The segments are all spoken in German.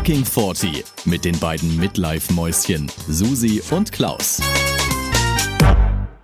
Fucking 40 mit den beiden Midlife-Mäuschen Susi und Klaus.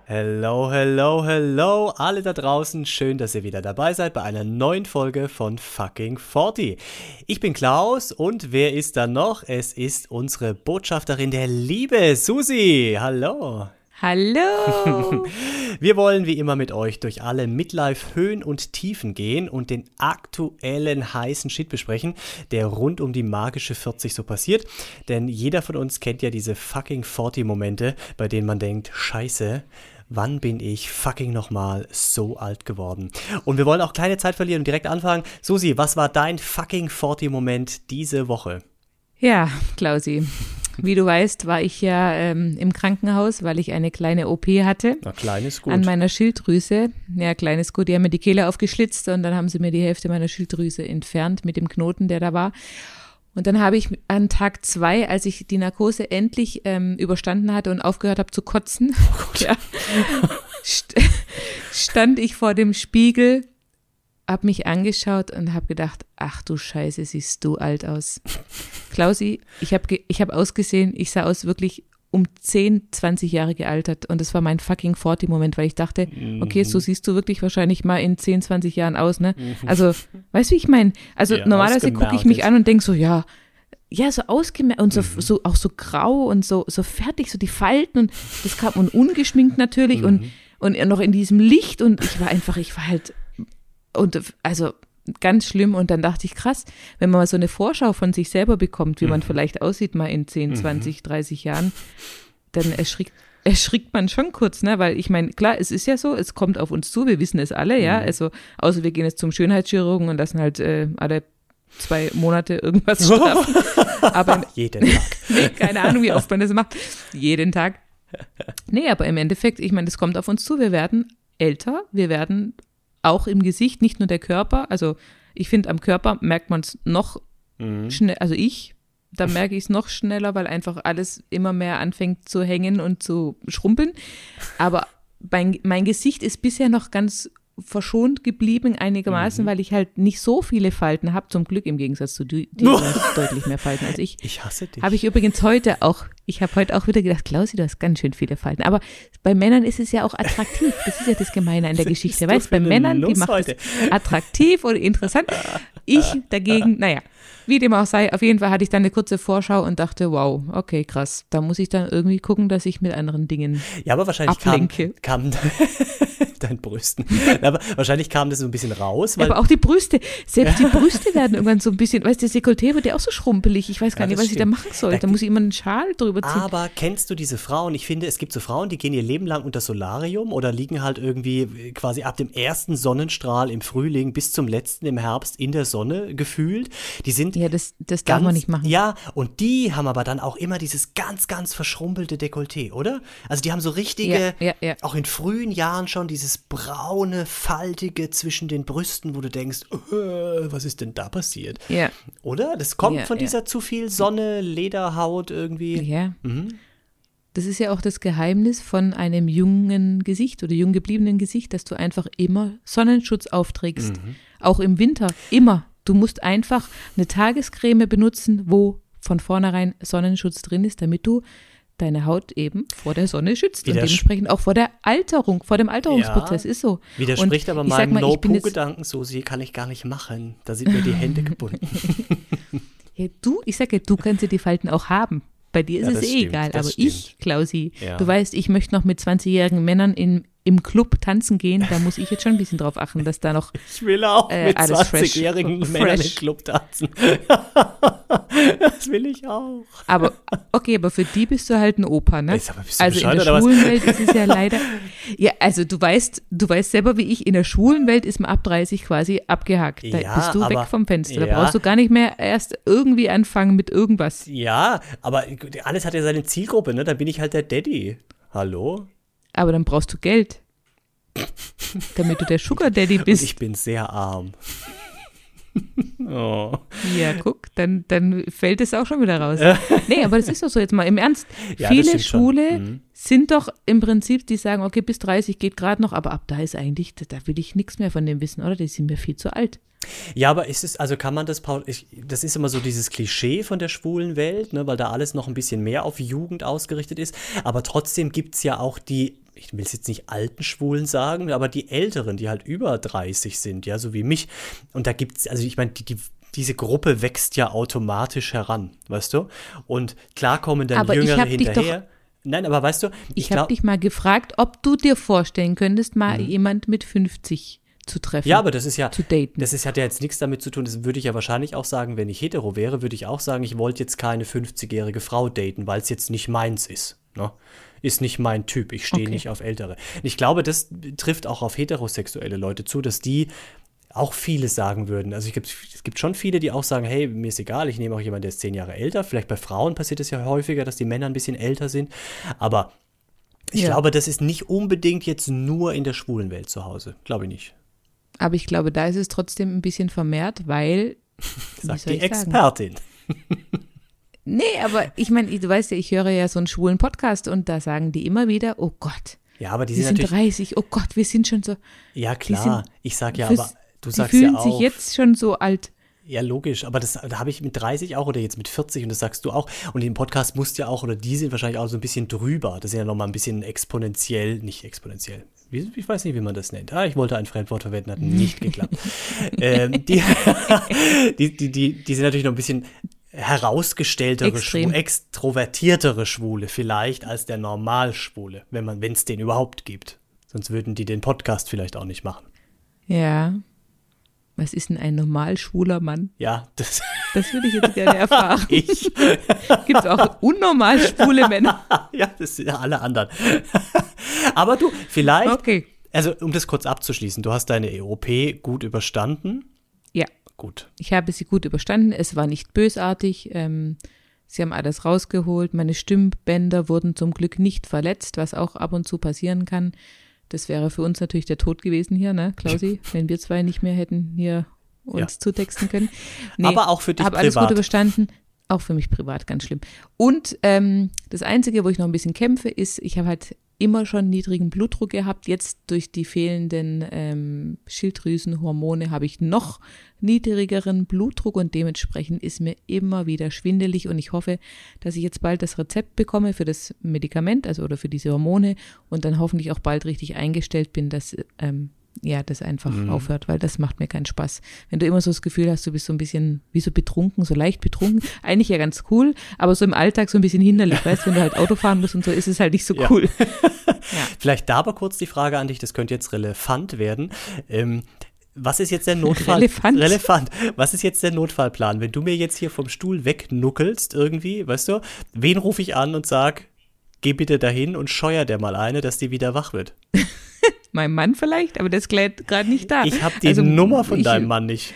Hello, hello, hello, alle da draußen. Schön, dass ihr wieder dabei seid bei einer neuen Folge von Fucking 40. Ich bin Klaus und wer ist da noch? Es ist unsere Botschafterin der Liebe, Susi. Hallo. Hallo! Wir wollen wie immer mit euch durch alle Midlife-Höhen und Tiefen gehen und den aktuellen heißen Shit besprechen, der rund um die magische 40 so passiert. Denn jeder von uns kennt ja diese fucking 40-Momente, bei denen man denkt, scheiße, wann bin ich fucking nochmal so alt geworden? Und wir wollen auch keine Zeit verlieren und direkt anfangen. Susi, was war dein fucking 40-Moment diese Woche? Ja, Klausi. Wie du weißt, war ich ja ähm, im Krankenhaus, weil ich eine kleine OP hatte. Na, klein ist gut. An meiner Schilddrüse. Ja, klein ist gut. Die haben mir die Kehle aufgeschlitzt und dann haben sie mir die Hälfte meiner Schilddrüse entfernt mit dem Knoten, der da war. Und dann habe ich an Tag zwei, als ich die Narkose endlich ähm, überstanden hatte und aufgehört habe zu kotzen, oh ja, st stand ich vor dem Spiegel habe mich angeschaut und habe gedacht, ach du Scheiße, siehst du alt aus. Klausi, ich habe ich hab ausgesehen, ich sah aus wirklich um 10, 20 Jahre gealtert und das war mein fucking 40-Moment, weil ich dachte, okay, so siehst du wirklich wahrscheinlich mal in 10, 20 Jahren aus, ne? Also, weißt du, wie ich meine? Also Ja, normalerweise gucke ich mich an und denke so, ja, ja, so ausgemerkt und so, Mhm. so auch so grau und so, so fertig, so die Falten und das kam und ungeschminkt natürlich Mhm. und, und noch in diesem Licht und ich war einfach, ich war halt und also ganz schlimm und dann dachte ich, krass, wenn man mal so eine Vorschau von sich selber bekommt, wie Mhm. man vielleicht aussieht mal in 10, 20, 30 Jahren, dann erschrickt, erschrickt man schon kurz, ne? Weil ich meine, klar, es ist ja so, es kommt auf uns zu, wir wissen es alle, ja. Mhm. Also, außer wir gehen jetzt zum Schönheitschirurgen und lassen halt äh, alle zwei Monate irgendwas straffen. Aber Jeden Tag. nee, keine Ahnung, wie oft man das macht. Jeden Tag. Nee, aber im Endeffekt, ich meine, es kommt auf uns zu. Wir werden älter, wir werden auch im Gesicht, nicht nur der Körper. Also ich finde, am Körper merkt man es noch Mhm. schnell, also ich, da merke ich es noch schneller, weil einfach alles immer mehr anfängt zu hängen und zu schrumpeln. Aber mein, mein Gesicht ist bisher noch ganz verschont geblieben einigermaßen, Mhm. weil ich halt nicht so viele Falten habe, zum Glück im Gegensatz zu dir, die hast deutlich mehr Falten als ich. Ich hasse dich. Habe ich übrigens heute auch, ich habe heute auch wieder gedacht, Klausi, du hast ganz schön viele Falten. Aber bei Männern ist es ja auch attraktiv. Das ist ja das Gemeine an der Geschichte. Weißt bei Männern, die Nuss macht heute? es attraktiv oder interessant. Ich dagegen, naja, wie dem auch sei, auf jeden Fall hatte ich dann eine kurze Vorschau und dachte, wow, okay, krass. Da muss ich dann irgendwie gucken, dass ich mit anderen Dingen. Ja, aber wahrscheinlich kam, Ablenke. kam dein Brüsten. aber wahrscheinlich kam das so ein bisschen raus, aber auch die Brüste, selbst die Brüste werden irgendwann so ein bisschen, weißt du, das Dekolleté wird ja auch so schrumpelig. Ich weiß gar Ja, nicht, was ich da stimmt. machen soll. Da- Da muss ich immer einen Schal drüber ziehen. Aber kennst du diese Frauen? Ich finde, es gibt so Frauen, die gehen ihr Leben lang unter Solarium oder liegen halt irgendwie äh, quasi ab dem ersten Sonnenstrahl im Frühling bis zum letzten im Herbst in der Sonne gefühlt. Die sind ja, das, das darf ganz, man nicht machen. Ja, und die haben aber dann auch immer dieses ganz, ganz verschrumpelte Dekolleté, oder? Also die haben so richtige, ja, ja. auch in frühen Jahren schon dieses braune, faltige zwischen den Brüsten, wo du denkst, äh, was ist denn da passiert? Ja. Oder? Das kommt Ja, von ja. dieser zu viel Sonne, Lederhaut irgendwie. Ja. Mhm. Das ist ja auch das Geheimnis von einem jungen Gesicht oder jung gebliebenen Gesicht, dass du einfach immer Sonnenschutz aufträgst. Mhm. Auch im Winter. Immer. Du musst einfach eine Tagescreme benutzen, wo von vornherein Sonnenschutz drin ist, damit du deine Haut eben vor der Sonne schützt und Widers- dementsprechend auch vor der Alterung, vor dem Alterungsprozess Ja. ist so. Widerspricht Und aber meinem No-Poo-Gedanken, so sie kann ich gar nicht machen. Da sind mir die Hände gebunden. Ja, du, ich sage ja, du kannst ja die Falten auch haben. Bei dir ist Ja, es eh stimmt, egal. Aber stimmt. ich, Klausi, du weißt, ich möchte noch mit 20-jährigen Männern in, im Club tanzen gehen. Da muss ich jetzt schon ein bisschen drauf achten, dass da noch. Ich will auch Äh, mit alles fresh. 20-jährigen Fresh. Männern im Club tanzen. das will ich auch. Aber okay, aber für die bist du halt ein Opa, ne? Sag mal, bist du also in der oder was? schwulen Welt ist es ja leider. Ja, also du weißt, du weißt selber wie ich, in der schwulen Welt ist man ab 30 quasi abgehakt. Da Ja, bist du aber- weg vom Fenster. Da ja. brauchst du gar nicht mehr erst irgendwie anfangen mit irgendwas. Ja, aber alles hat ja seine Zielgruppe, ne? Da bin ich halt der Daddy. Hallo? Aber dann brauchst du Geld. Damit du der Sugar Daddy Und bist. ich bin sehr arm. Oh. Ja, guck, dann, dann fällt es auch schon wieder raus. nee, aber das ist doch so jetzt mal im Ernst. Ja, Viele Schwule mhm. sind doch im Prinzip, die sagen, okay, bis 30 geht gerade noch, aber ab da ist eigentlich, da will ich nichts mehr von dem wissen, oder? Die sind mir viel zu alt. Ja, aber ist es, also kann man das, ich, das ist immer so dieses Klischee von der schwulen Welt, ne, weil da alles noch ein bisschen mehr auf Jugend ausgerichtet ist. Aber trotzdem gibt es ja auch die, ich will es jetzt nicht alten Schwulen sagen, aber die Älteren, die halt über 30 sind, ja, so wie mich. Und da gibt es, also ich meine, die, die, diese Gruppe wächst ja automatisch heran, weißt du? Und klar kommen dann aber Jüngere hinterher. Nein, aber weißt du, ich, ich habe dich mal gefragt, ob du dir vorstellen könntest, mal mhm. jemand mit 50 zu treffen. Ja, aber das ist ja, zu daten. das ist, hat ja jetzt nichts damit zu tun. Das würde ich ja wahrscheinlich auch sagen, wenn ich hetero wäre, würde ich auch sagen, ich wollte jetzt keine 50-jährige Frau daten, weil es jetzt nicht meins ist. Ne? Ist nicht mein Typ. Ich stehe okay. nicht auf Ältere. Ich glaube, das trifft auch auf heterosexuelle Leute zu, dass die auch viele sagen würden. Also gibt, es gibt schon viele, die auch sagen, hey, mir ist egal, ich nehme auch jemanden, der ist zehn Jahre älter. Vielleicht bei Frauen passiert es ja häufiger, dass die Männer ein bisschen älter sind. Aber ich ja. glaube, das ist nicht unbedingt jetzt nur in der schwulen Welt zu Hause. Glaube ich nicht. Aber ich glaube, da ist es trotzdem ein bisschen vermehrt, weil. Sagt die Expertin. nee, aber ich meine, du weißt ja, ich höre ja so einen schwulen Podcast und da sagen die immer wieder, oh Gott. Ja, aber die sind, sind 30, oh Gott, wir sind schon so. Ja, klar. Ich sag ja, aber du sagst ja auch. Die fühlen sich jetzt schon so alt. Ja, logisch, aber das da habe ich mit 30 auch oder jetzt mit 40 und das sagst du auch. Und im Podcast musst ja auch, oder die sind wahrscheinlich auch so ein bisschen drüber. Das ist ja nochmal ein bisschen exponentiell, nicht exponentiell, ich weiß nicht, wie man das nennt. Ah, ich wollte ein Fremdwort verwenden, hat nicht geklappt. ähm, die, die, die, die sind natürlich noch ein bisschen herausgestelltere, Schwule, extrovertiertere Schwule vielleicht als der Normalschwule, wenn man, wenn es den überhaupt gibt. Sonst würden die den Podcast vielleicht auch nicht machen. Ja. Was ist denn ein normal schwuler Mann? Ja, das, das würde ich jetzt gerne erfahren. ich. Gibt es auch unnormal schwule Männer? ja, das sind ja alle anderen. Aber du, vielleicht, okay. also um das kurz abzuschließen, du hast deine EOP gut überstanden. Gut. Ich habe sie gut überstanden. Es war nicht bösartig. Ähm, sie haben alles rausgeholt. Meine Stimmbänder wurden zum Glück nicht verletzt, was auch ab und zu passieren kann. Das wäre für uns natürlich der Tod gewesen hier, ne, Klausi, wenn wir zwei nicht mehr hätten hier uns ja. zutexten können. Nee, Aber auch für dich habe alles gut überstanden. Auch für mich privat ganz schlimm. Und ähm, das Einzige, wo ich noch ein bisschen kämpfe, ist, ich habe halt immer schon niedrigen Blutdruck gehabt. Jetzt durch die fehlenden ähm, Schilddrüsenhormone habe ich noch niedrigeren Blutdruck und dementsprechend ist mir immer wieder schwindelig und ich hoffe, dass ich jetzt bald das Rezept bekomme für das Medikament, also oder für diese Hormone und dann hoffentlich auch bald richtig eingestellt bin, dass ähm, ja, das einfach mhm. aufhört, weil das macht mir keinen Spaß. Wenn du immer so das Gefühl hast, du bist so ein bisschen wie so betrunken, so leicht betrunken, eigentlich ja ganz cool, aber so im Alltag so ein bisschen hinderlich, weißt du, wenn du halt Auto fahren musst und so, ist es halt nicht so ja. cool. ja. Vielleicht da aber kurz die Frage an dich, das könnte jetzt relevant werden. Ähm, was ist jetzt der Notfall? Relevant. Relevant. Was ist jetzt der Notfallplan? Wenn du mir jetzt hier vom Stuhl wegnuckelst irgendwie, weißt du, wen rufe ich an und sag, geh bitte dahin und scheuer der mal eine, dass die wieder wach wird? Mein Mann vielleicht, aber der ist gerade nicht da. Ich habe die also, Nummer von ich, deinem Mann nicht.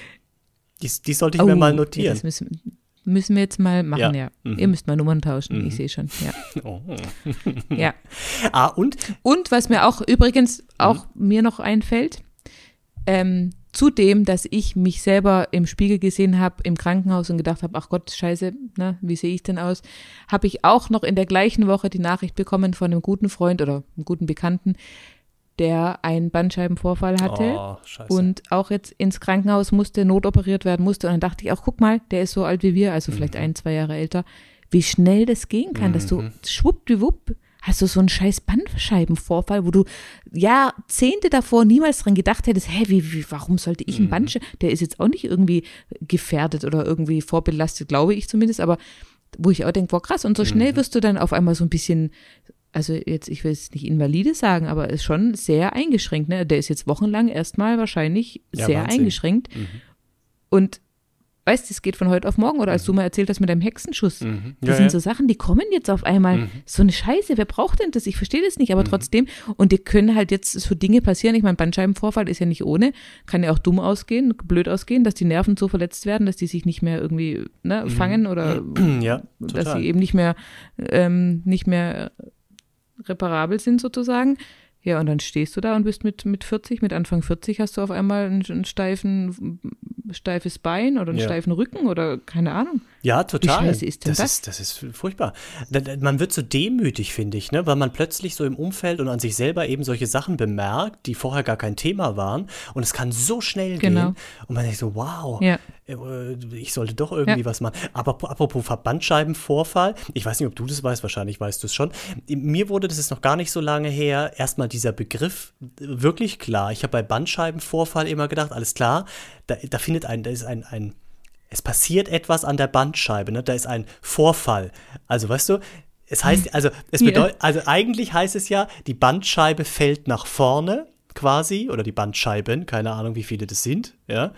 Die, die sollte ich oh, mir mal notieren. Das müssen, müssen wir jetzt mal machen, ja. ja. Mhm. Ihr müsst mal Nummern tauschen, mhm. ich sehe schon, ja. Oh. ja. Ah, und? Und was mir auch übrigens auch mhm. mir noch einfällt, ähm, zudem, dass ich mich selber im Spiegel gesehen habe im Krankenhaus und gedacht habe, ach Gott, scheiße, na, wie sehe ich denn aus, habe ich auch noch in der gleichen Woche die Nachricht bekommen von einem guten Freund oder einem guten Bekannten, der einen Bandscheibenvorfall hatte oh, und auch jetzt ins Krankenhaus musste, notoperiert werden musste. Und dann dachte ich auch, guck mal, der ist so alt wie wir, also mhm. vielleicht ein, zwei Jahre älter, wie schnell das gehen kann, mhm. dass du mhm. schwuppdiwupp hast du so einen scheiß Bandscheibenvorfall, wo du Jahrzehnte davor niemals dran gedacht hättest, hä, wie, wie warum sollte ich einen mhm. Bandscheiben, der ist jetzt auch nicht irgendwie gefährdet oder irgendwie vorbelastet, glaube ich zumindest, aber wo ich auch denke, boah, krass, und so schnell mhm. wirst du dann auf einmal so ein bisschen also jetzt, ich will es nicht invalide sagen, aber ist schon sehr eingeschränkt. Ne? Der ist jetzt wochenlang erstmal wahrscheinlich ja, sehr Wahnsinn. eingeschränkt. Mhm. Und weißt du, es geht von heute auf morgen. Oder als mhm. du mal erzählt hast mit deinem Hexenschuss. Mhm. Das ja, sind ja. so Sachen, die kommen jetzt auf einmal. Mhm. So eine Scheiße, wer braucht denn das? Ich verstehe das nicht, aber mhm. trotzdem. Und die können halt jetzt so Dinge passieren. Ich meine, Bandscheibenvorfall ist ja nicht ohne. Kann ja auch dumm ausgehen, blöd ausgehen, dass die Nerven so verletzt werden, dass die sich nicht mehr irgendwie ne, mhm. fangen oder ja, dass sie eben nicht mehr, ähm, nicht mehr reparabel sind sozusagen. Ja, und dann stehst du da und bist mit, mit 40, mit Anfang 40 hast du auf einmal einen, einen steifen, steifes Bein oder einen Ja. steifen Rücken oder keine Ahnung. Ja, total. scheiße ist denn das? das? Ist, das ist furchtbar. Man wird so demütig, finde ich, ne? weil man plötzlich so im Umfeld und an sich selber eben solche Sachen bemerkt, die vorher gar kein Thema waren. Und es kann so schnell Genau. gehen. Und man denkt so, wow, Ja. äh, ich sollte doch irgendwie Ja. was machen. Aber apropos Verbandscheibenvorfall, ich weiß nicht, ob du das weißt, wahrscheinlich weißt du es schon. Mir wurde, das ist noch gar nicht so lange her, erstmal dieser Begriff wirklich klar. Ich habe bei Bandscheibenvorfall immer gedacht, alles klar, da, da findet ein, da ist ein, ein es passiert etwas an der Bandscheibe, ne? da ist ein Vorfall. Also weißt du, es heißt, also es bedeutet, also eigentlich heißt es ja, die Bandscheibe fällt nach vorne quasi, oder die Bandscheiben, keine Ahnung, wie viele das sind, ja.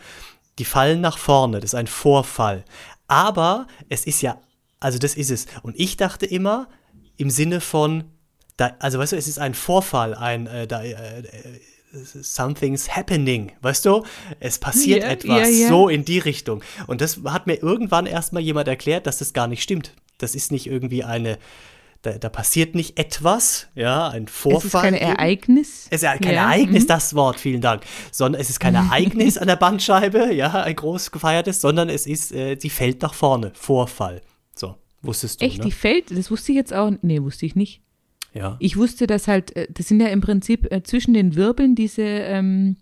Die fallen nach vorne, das ist ein Vorfall. Aber es ist ja, also das ist es. Und ich dachte immer im Sinne von, da, also weißt du, es ist ein Vorfall, ein, äh, da, äh, äh, something's happening, weißt du? Es passiert Ja, etwas, ja, ja. so in die Richtung. Und das hat mir irgendwann erstmal jemand erklärt, dass das gar nicht stimmt. Das ist nicht irgendwie eine, da, da passiert nicht etwas, ja, ein Vorfall. Es ist kein. Ereignis. Es ist kein Ja, Ereignis, mhm. das Wort, vielen Dank. Sondern es ist kein Ereignis an der Bandscheibe, ja, ein groß gefeiertes, sondern es ist, äh, sie fällt nach vorne. Vorfall. So, wusstest du, Echt, ne? die fällt, das wusste ich jetzt auch, nee, wusste ich nicht. Ja. Ich wusste, dass halt, äh, das sind ja im Prinzip äh, zwischen den Wirbeln diese, ähm,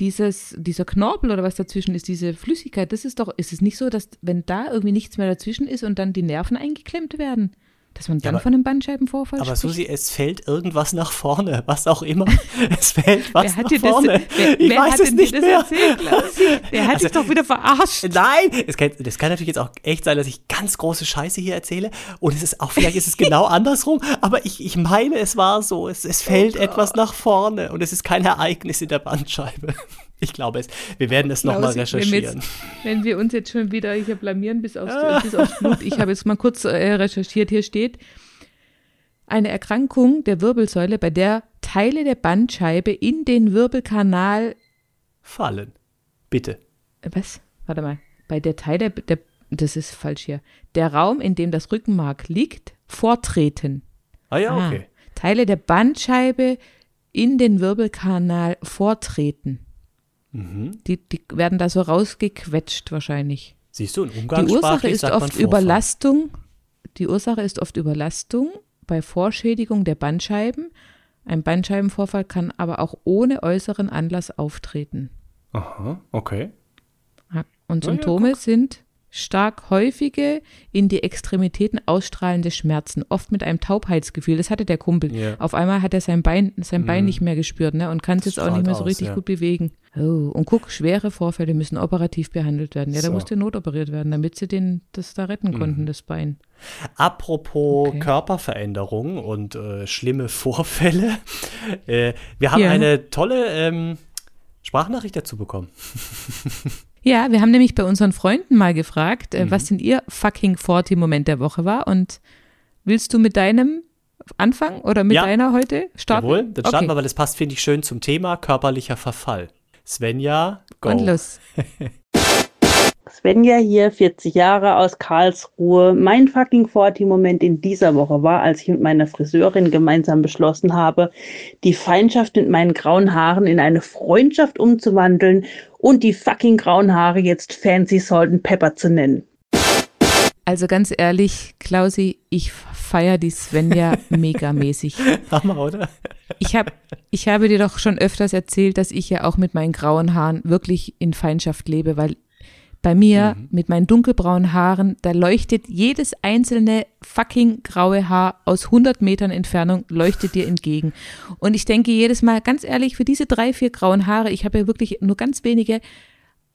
dieses, dieser Knorpel oder was dazwischen ist, diese Flüssigkeit, das ist doch, ist es nicht so, dass wenn da irgendwie nichts mehr dazwischen ist und dann die Nerven eingeklemmt werden, dass man dann aber- von einem Bandscheibenvorfall Aber spricht? Susi, es fällt irgendwas nach vorne, was auch immer. Es fällt was nach dir das, vorne. wer, ich wer weiß hat es denn nicht mehr. erzählt? Wer hat Also- dich doch wieder verarscht? Nein, es kann, das kann natürlich jetzt auch echt sein, dass ich ganz große Scheiße hier erzähle. Und es ist auch, vielleicht ist es genau andersrum, aber ich, ich meine, es war so. Es, es fällt etwas nach vorne und es ist kein Ereignis in der Bandscheibe. Ich glaube es. Wir werden es nochmal Klausi, Wenn wir, recherchieren. jetzt, wenn wir uns jetzt schon wieder hier blamieren bis aufs, bis aufs Blut, ich habe jetzt mal kurz äh, recherchiert, hier steht, eine Erkrankung der Wirbelsäule, bei der Teile der Bandscheibe in den Wirbelkanal, Fallen. Bitte. äh, was? Warte mal, bei der Teile der, das ist falsch hier, der Raum, in dem das Rückenmark liegt, vortreten. Ah ja, Ah, okay. Teile der Bandscheibe in den Wirbelkanal vortreten. Mhm. Die, die werden da so rausgequetscht wahrscheinlich. Siehst du, in Die Umgangssprachlich Ursache ist oft. Überlastung. Die Ursache ist oft Überlastung bei Vorschädigung der Bandscheiben. Ein Bandscheibenvorfall kann aber auch ohne äußeren Anlass auftreten. Aha, okay. Und Na ja, Symptome sind stark häufige, in die Extremitäten ausstrahlende Schmerzen, oft mit einem Taubheitsgefühl. Das hatte der Kumpel. Ja. Auf einmal hat er sein Bein, sein Bein Mhm. nicht mehr gespürt ne, und kann es jetzt auch nicht mehr so aus, richtig ja. gut bewegen. Oh, und guck, schwere Vorfälle müssen operativ behandelt werden. Ja, da So. musste notoperiert werden, damit sie den, das da retten konnten, das Bein. Apropos Okay. Körperveränderung und äh, schlimme Vorfälle. Äh, wir haben Ja. eine tolle ähm, Sprachnachricht dazu bekommen. Ja, wir haben nämlich bei unseren Freunden mal gefragt, Mhm. äh, was denn ihr fucking 40-Moment der Woche war. Und willst du mit deinem anfangen oder mit Ja. deiner heute starten? Jawohl, dann starten okay. wir, weil das passt, finde ich, schön zum Thema körperlicher Verfall. Svenja, go. Und los. Svenja hier, 40 Jahre aus Karlsruhe. Mein fucking 40-Moment in dieser Woche war, als ich mit meiner Friseurin gemeinsam beschlossen habe, die Feindschaft mit meinen grauen Haaren in eine Freundschaft umzuwandeln und die fucking grauen Haare jetzt Fancy Salt and Pepper zu nennen. Also ganz ehrlich, Klausi, ich feiere die Svenja megamäßig. Hammer, oder? Ich, hab, ich habe dir doch schon öfters erzählt, dass ich ja auch mit meinen grauen Haaren wirklich in Feindschaft lebe, weil bei mir mit meinen dunkelbraunen Haaren, da leuchtet jedes einzelne fucking graue Haar aus 100 Metern Entfernung, leuchtet dir entgegen. Und ich denke jedes Mal, ganz ehrlich, für diese drei, vier grauen Haare, ich habe ja wirklich nur ganz wenige,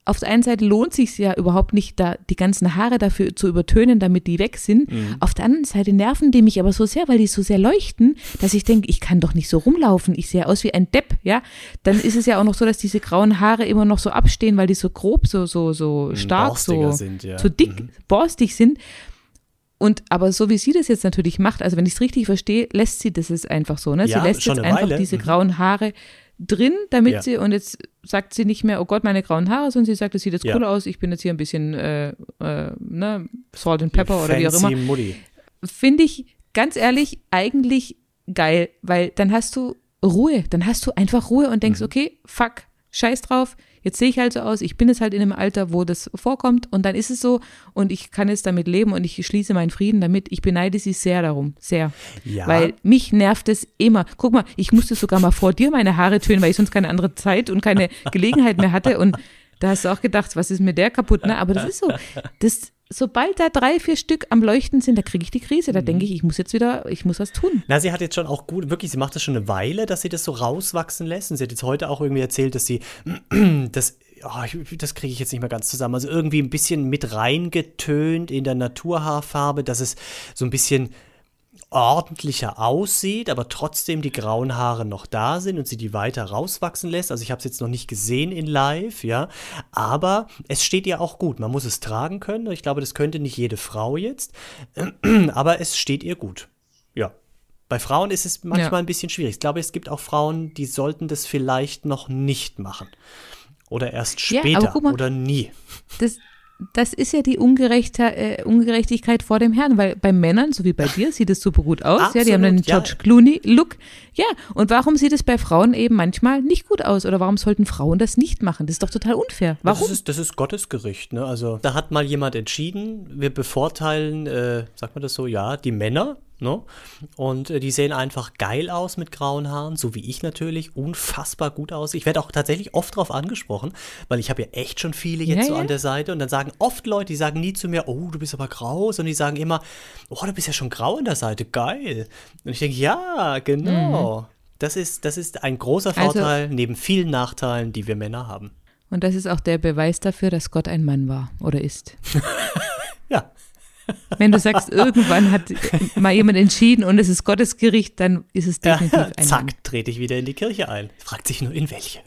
auf der einen Seite lohnt sich ja überhaupt nicht, da die ganzen Haare dafür zu übertönen, damit die weg sind. Auf der anderen Seite nerven die mich aber so sehr, weil die so sehr leuchten, dass ich denke, ich kann doch nicht so rumlaufen. Ich sehe aus wie ein Depp, ja. Dann ist es ja auch noch so, dass diese grauen Haare immer noch so abstehen, weil die so grob, so, so, so stark, borstiger so, sind, ja. so dick, Mhm. borstig sind. Und aber so wie sie das jetzt natürlich macht, also wenn ich es richtig verstehe, lässt sie das jetzt einfach so, ne? Ja, sie lässt jetzt einfach Weile. diese Mhm. grauen Haare drin, damit Ja. sie, und jetzt sagt sie nicht mehr, oh Gott, meine grauen Haare, sondern sie sagt, das sieht jetzt Ja. cool aus, ich bin jetzt hier ein bisschen, äh, äh, ne, Salt and Pepper oder wie auch immer. Mutti. Finde ich, ganz ehrlich, eigentlich geil, weil dann hast du Ruhe. Dann hast du einfach Ruhe und denkst, okay, fuck, scheiß drauf. Jetzt sehe ich halt so aus, ich bin jetzt halt in einem Alter, wo das vorkommt und dann ist es so und ich kann jetzt damit leben und ich schließe meinen Frieden damit. Ich beneide sie sehr darum, sehr. Ja. Weil mich nervt es immer. Guck mal, ich musste sogar mal vor dir meine Haare tönen, weil ich sonst keine andere Zeit und keine Gelegenheit mehr hatte und da hast du auch gedacht, was ist mit der kaputt, ne? Aber das ist so. Das, sobald da drei, vier Stück am Leuchten sind, da kriege ich die Krise. Da denke ich, ich muss jetzt wieder, ich muss was tun. Na, sie hat jetzt schon auch gut, wirklich, sie macht das schon eine Weile, dass sie das so rauswachsen lässt. Und sie hat jetzt heute auch irgendwie erzählt, dass sie das. Oh, das kriege ich jetzt nicht mehr ganz zusammen. Also irgendwie ein bisschen mit reingetönt in der Naturhaarfarbe, dass es so ein bisschen ordentlicher aussieht, aber trotzdem die grauen Haare noch da sind und sie die weiter rauswachsen lässt. Also ich habe es jetzt noch nicht gesehen in Live, ja, aber es steht ihr auch gut. Man muss es tragen können. Ich glaube, das könnte nicht jede Frau jetzt, aber es steht ihr gut. Ja. Bei Frauen ist es manchmal Ja. ein bisschen schwierig. Ich glaube, es gibt auch Frauen, die sollten das vielleicht noch nicht machen. Oder erst Ja, später guck mal, oder nie. Das, das ist ja die Ungerechte, äh, Ungerechtigkeit vor dem Herrn, weil bei Männern, so wie bei dir, sieht es super gut aus. ja, die haben Absolut, einen ja. George Clooney-Look. Ja, und warum sieht es bei Frauen eben manchmal nicht gut aus? Oder warum sollten Frauen das nicht machen? Das ist doch total unfair. Warum? Das ist, das ist Gottes Gericht, ne? Also da hat mal jemand entschieden, wir bevorteilen, äh, sagt man das so, ja, die Männer, ne? Und äh, die sehen einfach geil aus mit grauen Haaren, so wie ich natürlich, unfassbar gut aus. Ich werde auch tatsächlich oft drauf angesprochen, weil ich habe ja echt schon viele jetzt Ja, so ja. an der Seite und dann sagen oft Leute, die sagen nie zu mir, oh, du bist aber grau, sondern die sagen immer, oh, du bist ja schon grau an der Seite, geil. Und ich denke, ja, genau. Das ist, das ist ein großer Mhm. Also- Vorteil neben vielen Nachteilen, die wir Männer haben. Und das ist auch der Beweis dafür, dass Gott ein Mann war oder ist. Ja. Wenn du sagst, irgendwann hat mal jemand entschieden und es ist Gottes Gericht, dann ist es definitiv Ja, ein zack, trete ich wieder in die Kirche ein. Fragt sich nur, in welche.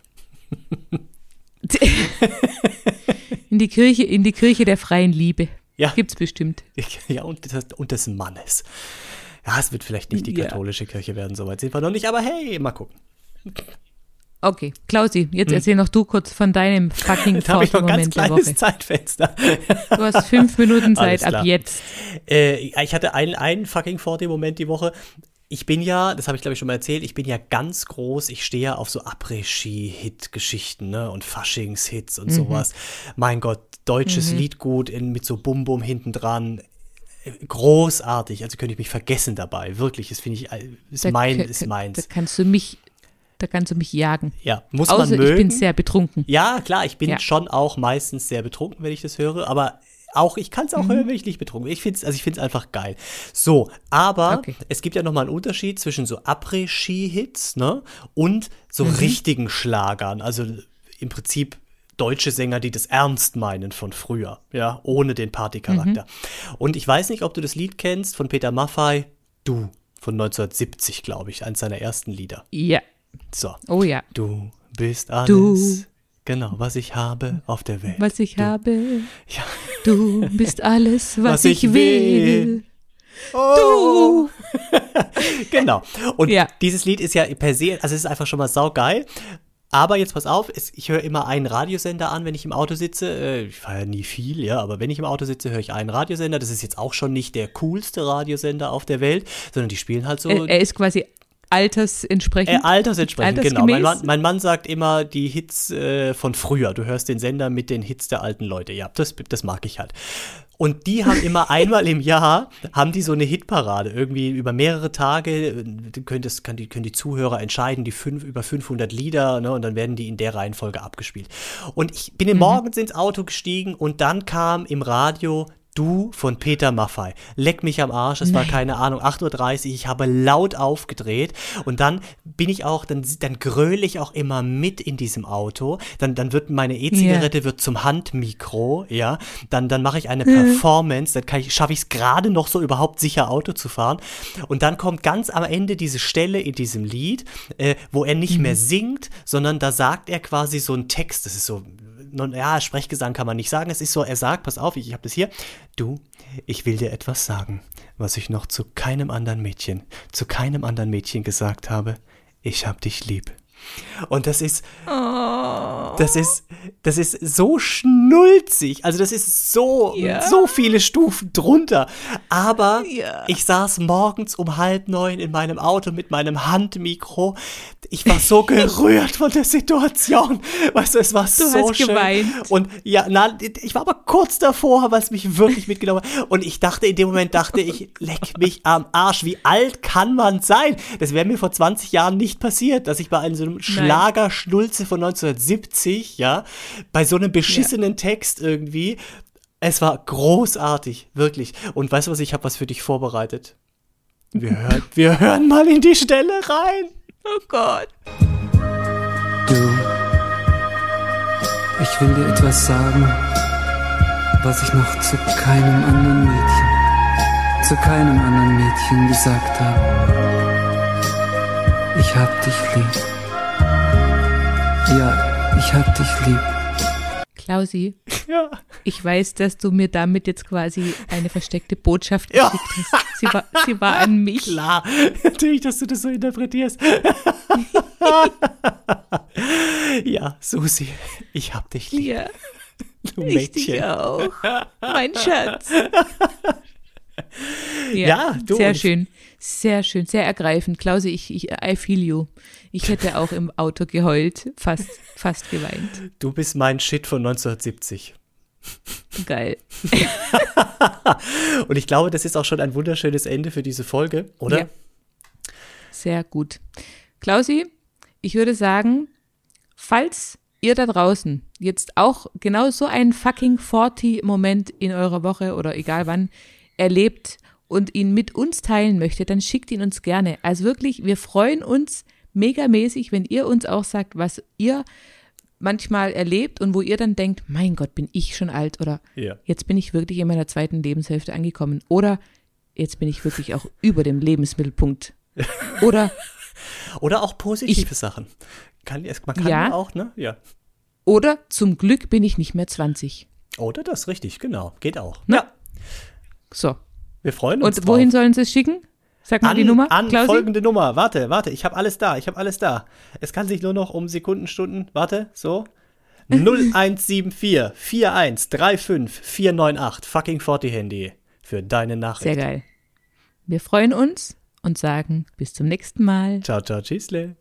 In die Kirche, in die Kirche der freien Liebe. Ja. Gibt's bestimmt. Ja, und, des- und des Mannes. Ja, es wird vielleicht nicht die Ja. katholische Kirche werden, soweit sind wir noch nicht, aber hey, mal gucken. Okay, Klausi, jetzt erzähl noch du kurz von deinem fucking habe ich noch ganz der kleines Woche. Zeitfenster. Du hast fünf Minuten Zeit ab jetzt. Äh, ich hatte einen, einen fucking Forte-Moment die Woche. Ich bin ja, das habe ich glaube ich schon mal erzählt, ich bin ja ganz groß, ich stehe ja auf so Après-Ski-Hit-Geschichten, ne, und Faschings-Hits und sowas. Mein Gott, deutsches Liedgut in, mit so Bum-Bum hinten dran. Großartig, also könnte ich mich vergessen dabei. Wirklich, das finde ich, äh, ist Da mein, ist meins. Da kannst du mich, da kannst du mich jagen. Ja, muss Außer man mögen. ich bin sehr betrunken. Ja, klar, ich bin Ja. schon auch meistens sehr betrunken, wenn ich das höre, aber auch, ich kann es Mhm. auch hören, wenn ich nicht betrunken bin. Ich finde es also ich find's einfach geil. So, aber Okay. es gibt ja nochmal einen Unterschied zwischen so Après-Ski-Hits, ne, und so Mhm. richtigen Schlagern. Also im Prinzip deutsche Sänger, die das ernst meinen von früher, ja, ohne den Partycharakter. Mhm. Und ich weiß nicht, ob du das Lied kennst von Peter Maffay, Du, von 1970, glaube ich, eines seiner ersten Lieder. Ja. So. Oh ja. Du bist alles. Du. Genau, was ich habe auf der Welt. Was ich du. habe. Ja. Du bist alles, was, Was ich ich will. Oh. genau. Und Ja. dieses Lied ist ja per se, also es ist einfach schon mal saugeil. Aber jetzt pass auf, ich höre immer einen Radiosender an, wenn ich im Auto sitze. Äh, Ich fahre ja nie viel, ja, aber wenn ich im Auto sitze, höre ich einen Radiosender. Das ist jetzt auch schon nicht der coolste Radiosender auf der Welt, sondern die spielen halt so Er, er ist quasi altersentsprechend. Äh, altersentsprechend, genau. Mein Mann, mein Mann sagt immer die Hits äh, von früher. Du hörst den Sender mit den Hits der alten Leute. Ja, das, das mag ich halt. Und die haben immer einmal im Jahr, haben die so eine Hitparade. Irgendwie über mehrere Tage äh, können, das, kann die, können die Zuhörer entscheiden, die fünf, über 500 Lieder, ne, und dann werden die in der Reihenfolge abgespielt. Und ich bin morgens ins Auto gestiegen und dann kam im Radio Du von Peter Maffay. Leck mich am Arsch, es war keine Ahnung, 8.30 Uhr, ich habe laut aufgedreht und dann bin ich auch, dann, dann gröle ich auch immer mit in diesem Auto, dann, dann wird meine E-Zigarette wird zum Handmikro, ja, dann, dann mache ich eine Performance, dann kann ich, schaffe ich es gerade noch so überhaupt sicher Auto zu fahren. Und dann kommt ganz am Ende diese Stelle in diesem Lied, äh, wo er nicht mehr singt, sondern da sagt er quasi so einen Text, das ist so ja, Sprechgesang kann man nicht sagen. Es ist so, er sagt, pass auf, ich, ich habe das hier. Du, ich will dir etwas sagen, was ich noch zu keinem anderen Mädchen, zu keinem anderen Mädchen gesagt habe. Ich hab dich lieb. Und das ist, das ist, das ist so schnulzig. Also das ist so, Ja. so viele Stufen drunter. Aber Ja. ich saß morgens um halb neun in meinem Auto mit meinem Handmikro. Ich war so gerührt von der Situation. Weißt du, es war so hast schön. geweint. Und ja, na, ich war aber kurz davor, weil es mich wirklich mitgenommen hat. Und ich dachte, in dem Moment dachte ich, leck mich am Arsch. Wie alt kann man sein? Das wäre mir vor 20 Jahren nicht passiert, dass ich bei einem so Schlagerschnulze von 1970, ja, bei so einem beschissenen Text irgendwie, es war großartig, wirklich. Und weißt du was, ich habe was für dich vorbereitet. Wir hören, wir hören mal in die Stelle rein. Oh Gott. Du, ich will dir etwas sagen, was ich noch zu keinem anderen Mädchen, zu keinem anderen Mädchen gesagt habe. Ich hab dich lieb. Ja, ich hab dich lieb. Klausi, Ja. ich weiß, dass du mir damit jetzt quasi eine versteckte Botschaft Ja. geschickt hast. Sie war, sie war an mich. Klar, natürlich, dass du das so interpretierst. ja, Susi, ich hab dich lieb, Ja, du ich dich Mädchen. auch. Mein Schatz. Ja, Ja, du sehr schön. Sehr schön, sehr ergreifend. Klausi, ich, ich, I feel you. Ich hätte auch im Auto geheult, fast, fast geweint. Du bist mein Shit von 1970. Geil. Und ich glaube, das ist auch schon ein wunderschönes Ende für diese Folge, oder? Ja. Sehr gut. Klausi, ich würde sagen, falls ihr da draußen jetzt auch genau so einen fucking 40-Moment in eurer Woche oder egal wann erlebt und ihn mit uns teilen möchtet, dann schickt ihn uns gerne. Also wirklich, wir freuen uns megamäßig, wenn ihr uns auch sagt, was ihr manchmal erlebt und wo ihr dann denkt, mein Gott, bin ich schon alt oder Ja. jetzt bin ich wirklich in meiner zweiten Lebenshälfte angekommen oder jetzt bin ich wirklich auch über dem Lebensmittelpunkt. Oder, Oder auch positive Sachen. Kann, man kann Ja. ja auch, ne? Ja. oder zum Glück bin ich nicht mehr 20. Oder das, richtig, genau. Geht auch. Ne? Ja. So. Wir freuen uns. Und wohin drauf. sollen sie es schicken? Sag mal an, die Nummer, An Klausi. folgende Nummer. Warte, warte, ich habe alles da. Ich habe alles da. Es kann sich nur noch um Sekunden, Stunden. Warte, so. 0174 41 35 498 fucking 40 Handy für deine Nachricht. Sehr geil. Wir freuen uns und sagen bis zum nächsten Mal. Ciao, ciao, tschüssle.